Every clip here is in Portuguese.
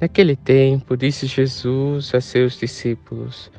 Naquele tempo, disse Jesus a seus discípulos: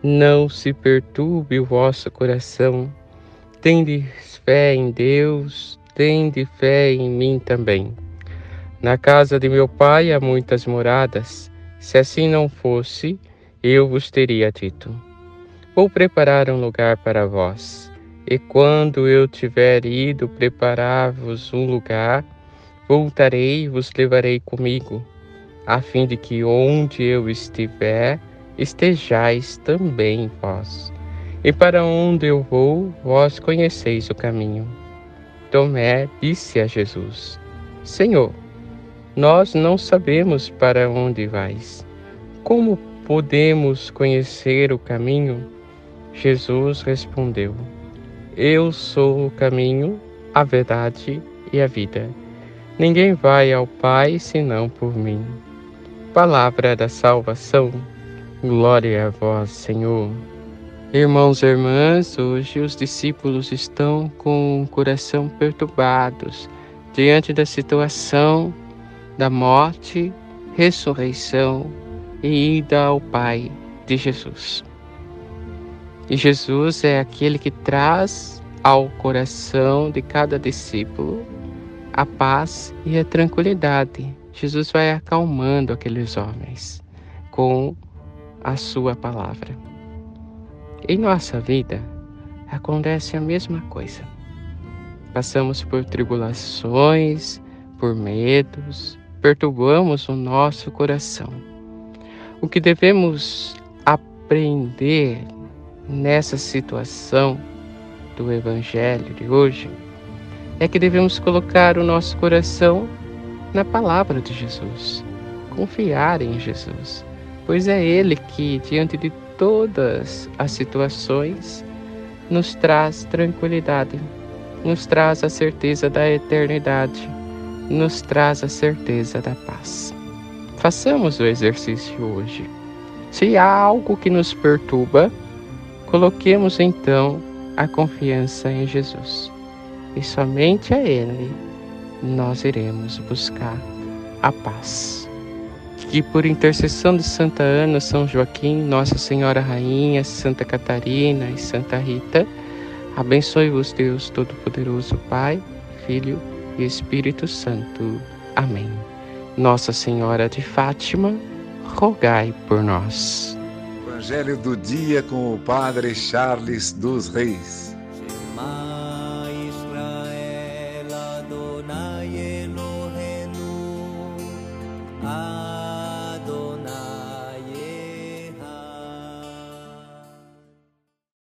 Não se perturbe o vosso coração. Tende fé em Deus, tende fé em mim também. Na casa de meu pai há muitas moradas. Se assim não fosse, eu vos teria dito: Vou preparar um lugar para vós. E quando eu tiver ido preparar-vos um lugar, voltarei e vos levarei comigo a fim de que onde eu estiver, estejais também vós. E para onde eu vou, vós conheceis o caminho. Tomé disse a Jesus: Senhor, nós não sabemos para onde vais. Como podemos conhecer o caminho? Jesus respondeu: Eu sou o caminho, a verdade e a vida. Ninguém vai ao Pai senão por mim. Palavra da salvação. Glória a vós, Senhor. Irmãos e irmãs, hoje os discípulos estão com o coração perturbados diante da situação da morte, ressurreição e ida ao Pai de Jesus. E Jesus é aquele que traz ao coração de cada discípulo a paz e a tranquilidade Jesus vai acalmando aqueles homens com a sua palavra. Em nossa vida acontece a mesma coisa. Passamos por tribulações, por medos, perturbamos o nosso coração. O que devemos aprender nessa situação do Evangelho de hoje é que devemos colocar o nosso coração na palavra de Jesus, confiar em Jesus, pois é Ele que, diante de todas as situações, nos traz tranquilidade, nos traz a certeza da eternidade, nos traz a certeza da paz. Façamos o exercício hoje. Se há algo que nos perturba, coloquemos então a confiança em Jesus e somente a Ele nós iremos buscar a paz. Que por intercessão de Santa Ana, São Joaquim, Nossa Senhora Rainha, Santa Catarina e Santa Rita, abençoe-vos Deus Todo-Poderoso, Pai, Filho e Espírito Santo. Amém. Nossa Senhora de Fátima, rogai por nós. Evangelho do dia com o Padre Charles dos Reis. I